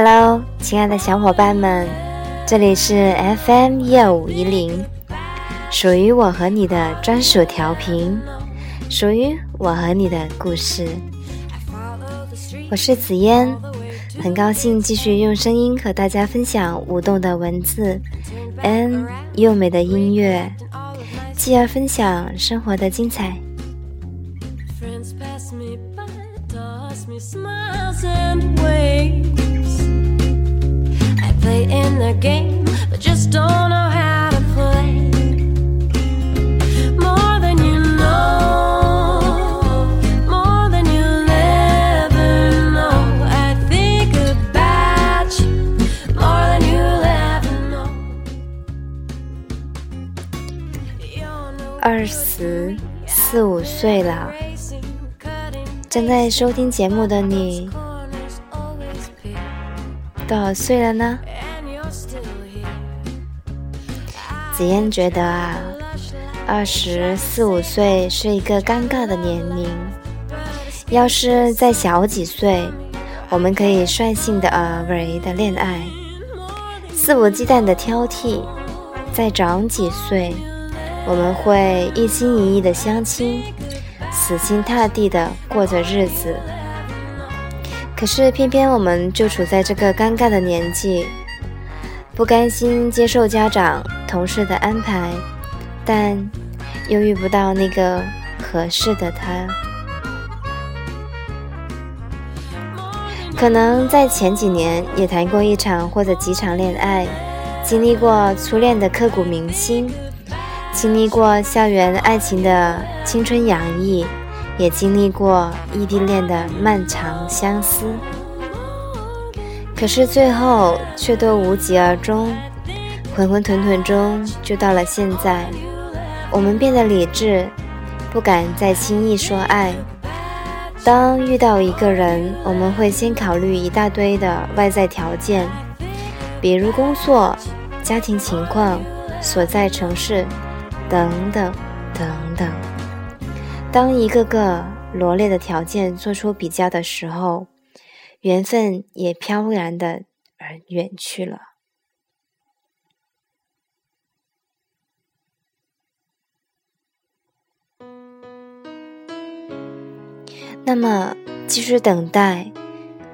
Hello，亲爱的小伙伴们，这里是 FM 幺五一零，属于我和你的专属调频，属于我和你的故事。我是紫嫣，很高兴继续用声音和大家分享舞动的文字，N 优美的音乐，继而分享生活的精彩。二十四五岁了，正在收听节目的你，多少岁了呢？紫嫣觉得啊，二十四五岁是一个尴尬的年龄。要是再小几岁，我们可以率性的、而为的恋爱，肆无忌惮的挑剔；再长几岁，我们会一心一意的相亲，死心塌地的过着日子。可是偏偏我们就处在这个尴尬的年纪。不甘心接受家长、同事的安排，但又遇不到那个合适的他。可能在前几年也谈过一场或者几场恋爱，经历过初恋的刻骨铭心，经历过校园爱情的青春洋溢，也经历过异地恋的漫长相思。可是最后却都无疾而终，浑浑沌沌中就到了现在。我们变得理智，不敢再轻易说爱。当遇到一个人，我们会先考虑一大堆的外在条件，比如工作、家庭情况、所在城市等等等等。当一个个罗列的条件做出比较的时候，缘分也飘然的而远去了。那么，继续等待，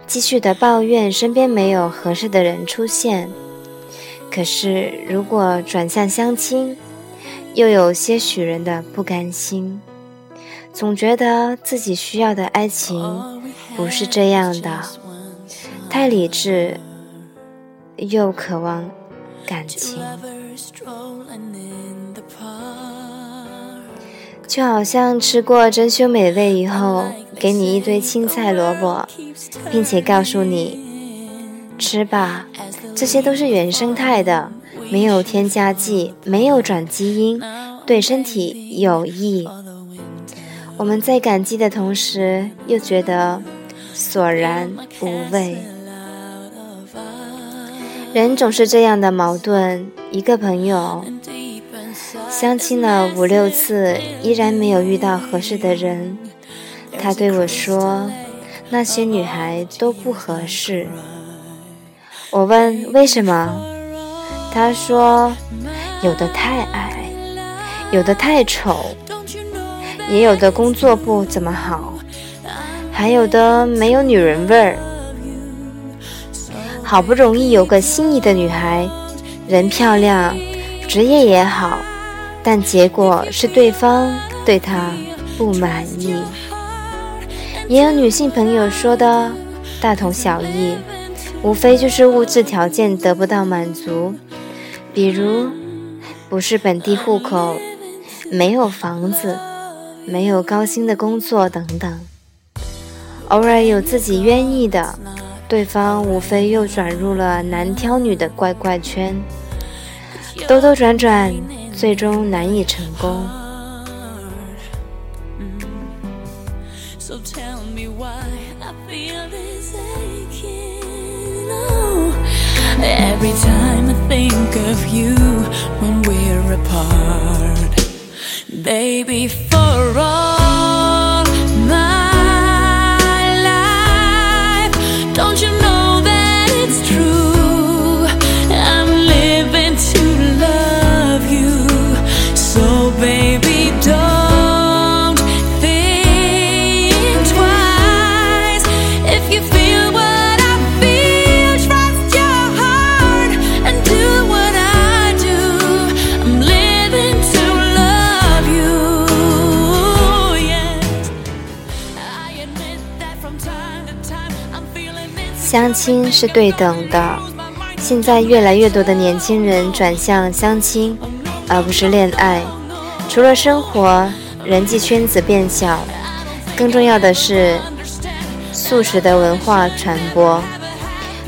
继续的抱怨身边没有合适的人出现。可是，如果转向相亲，又有些许人的不甘心，总觉得自己需要的爱情。不是这样的，太理智又渴望感情，就好像吃过珍馐美味以后，给你一堆青菜萝卜，并且告诉你吃吧，这些都是原生态的，没有添加剂，没有转基因，对身体有益。我们在感激的同时，又觉得。索然无味，人总是这样的矛盾。一个朋友相亲了五六次，依然没有遇到合适的人。他对我说：“那些女孩都不合适。”我问为什么，他说：“有的太矮，有的太丑，也有的工作不怎么好。”还有的没有女人味儿，好不容易有个心仪的女孩，人漂亮，职业也好，但结果是对方对她不满意。也有女性朋友说的大同小异，无非就是物质条件得不到满足，比如不是本地户口，没有房子，没有高薪的工作等等。偶尔有自己愿意的，对方无非又转入了男挑女的怪怪圈，兜兜转转，最终难以成功。Don't you know that it's 相亲是对等的。现在越来越多的年轻人转向相亲，而不是恋爱。除了生活，人际圈子变小，更重要的是素食的文化传播。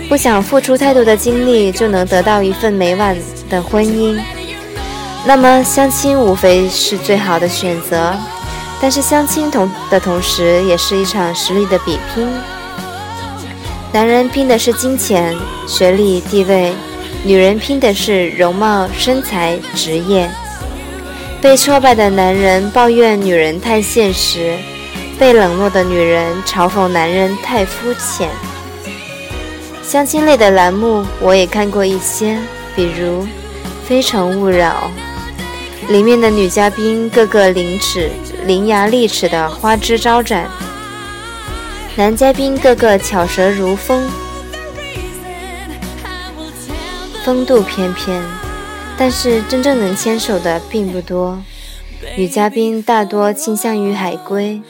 不想付出太多的精力就能得到一份美满的婚姻，那么相亲无非是最好的选择。但是相亲同的同时，也是一场实力的比拼。男人拼的是金钱、学历、地位，女人拼的是容貌、身材、职业。被挫败的男人抱怨女人太现实，被冷落的女人嘲讽男人太肤浅。相亲类的栏目我也看过一些，比如《非诚勿扰》，里面的女嘉宾个个伶齿、伶牙俐齿的花枝招展，男嘉宾个个巧舌如风、风度翩翩，但是真正能牵手的并不多。女嘉宾大多倾向于海归、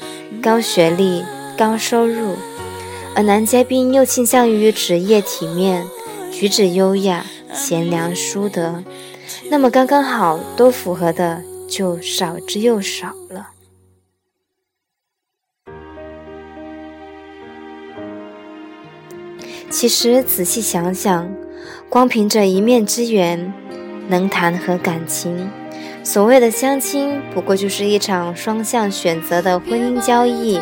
高学历、高收入。而男嘉宾又倾向于职业体面、举止优雅、贤良淑德，那么刚刚好都符合的就少之又少了。其实仔细想想，光凭着一面之缘，能谈何感情？所谓的相亲，不过就是一场双向选择的婚姻交易。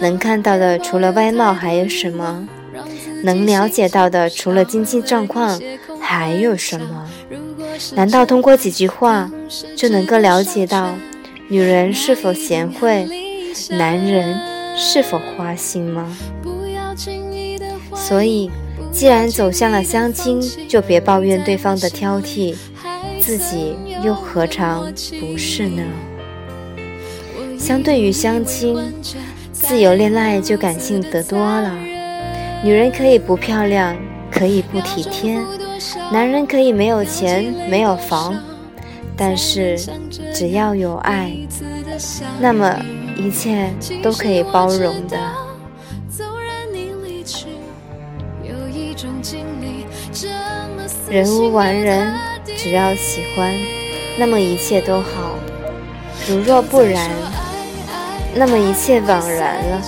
能看到的除了外貌还有什么？能了解到的除了经济状况还有什么？难道通过几句话就能够了解到女人是否贤惠，男人是否花心吗？所以，既然走向了相亲，就别抱怨对方的挑剔，自己又何尝不是呢？相对于相亲。自由恋爱就感性得多了，女人可以不漂亮，可以不体贴，男人可以没有钱没有房，但是只要有爱，那么一切都可以包容的。人无完人，只要喜欢，那么一切都好；如若不然。那么一切枉然了。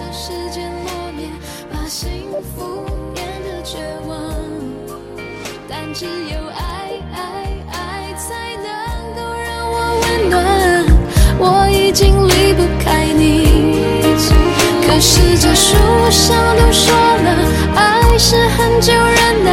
我已经离不开你，可是这书上都说了，爱是很久忍耐，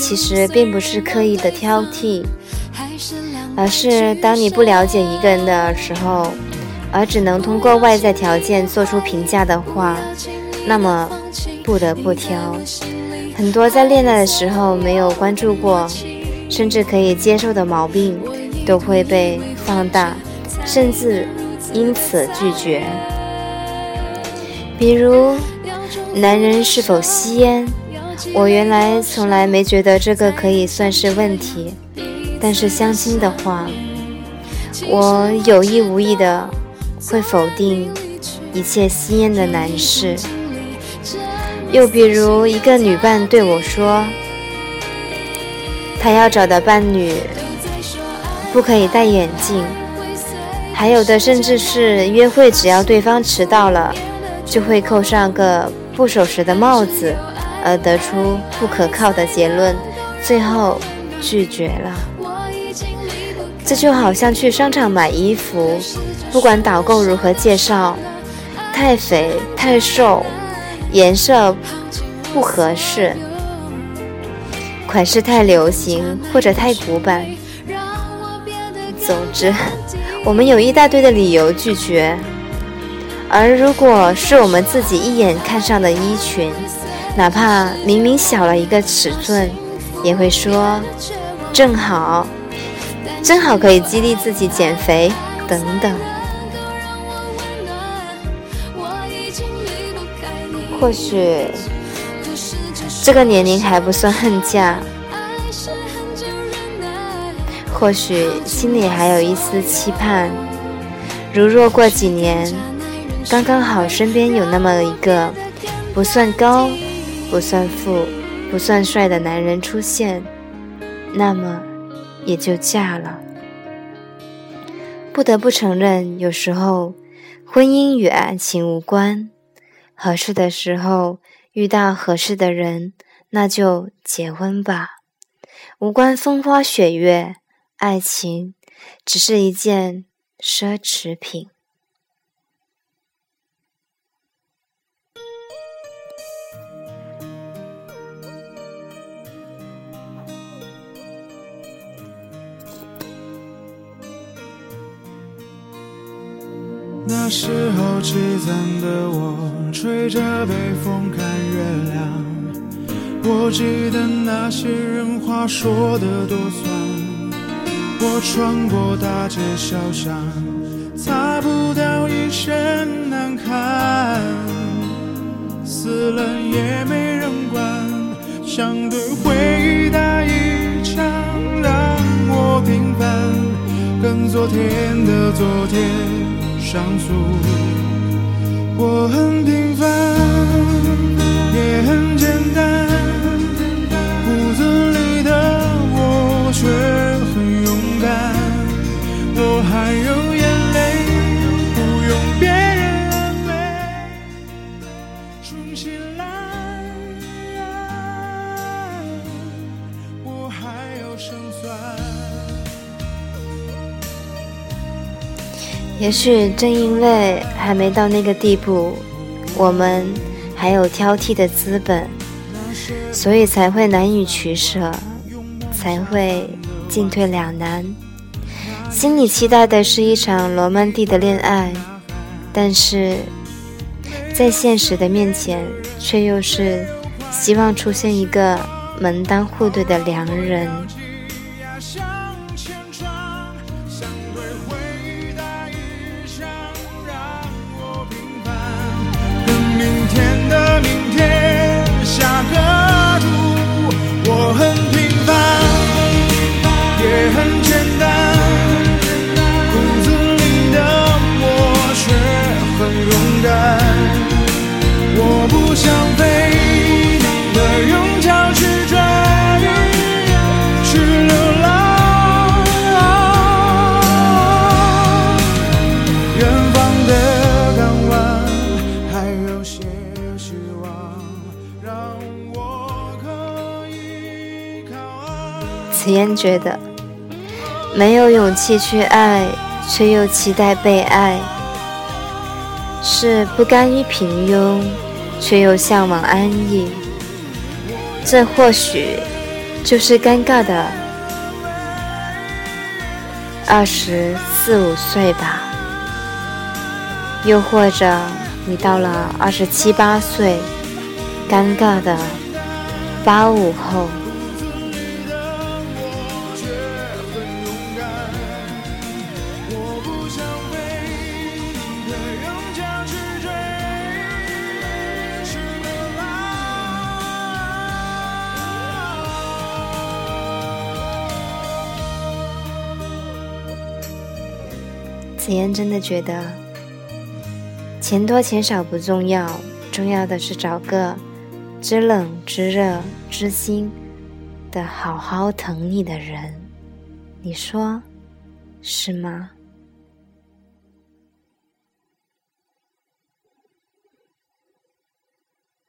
其实并不是刻意的挑剔，而是当你不了解一个人的时候，而只能通过外在条件做出评价的话，那么不得不挑。很多在恋爱的时候没有关注过，甚至可以接受的毛病，都会被放大。甚至因此拒绝，比如男人是否吸烟，我原来从来没觉得这个可以算是问题，但是相亲的话，我有意无意的会否定一切吸烟的男士。又比如一个女伴对我说，她要找的伴侣不可以戴眼镜。还有的甚至是约会，只要对方迟到了，就会扣上个不守时的帽子，而得出不可靠的结论，最后拒绝了。这就好像去商场买衣服，不管导购如何介绍，太肥、太瘦，颜色不合适，款式太流行或者太古板，总之。我们有一大堆的理由拒绝，而如果是我们自己一眼看上的衣裙，哪怕明明小了一个尺寸，也会说正好，正好可以激励自己减肥等等。或许这个年龄还不算恨嫁，或许心里还有一丝期盼，如若过几年，刚刚好身边有那么一个不算高、不算富、不算帅的男人出现，那么也就嫁了。不得不承认，有时候婚姻与爱情无关。合适的时候遇到合适的人，那就结婚吧，无关风花雪月，爱情只是一件奢侈品。那时候凄惨的我，吹着北风看月亮。我记得那些人话说的多酸。我穿过大街小巷，擦不掉一身难堪。死了也没人管，想对回忆打一枪，让我平凡，跟昨天的昨天。上诉，我很平凡，也很简单。骨子里的我却很勇敢。我还有眼泪，不用别人安慰。重新来，我还有胜算。也许正因为还没到那个地步，我们还有挑剔的资本，所以才会难以取舍，才会进退两难。心里期待的是一场罗曼蒂的恋爱，但是在现实的面前，却又是希望出现一个门当户对的良人。明天下个赌我很拼嫣觉得，没有勇气去爱，却又期待被爱，是不甘于平庸，却又向往安逸。这或许就是尴尬的二十四五岁吧。又或者，你到了二十七八岁，尴尬的八五后。紫嫣真的觉得，钱多钱少不重要，重要的是找个知冷知热、知心的好好疼你的人。你说是吗？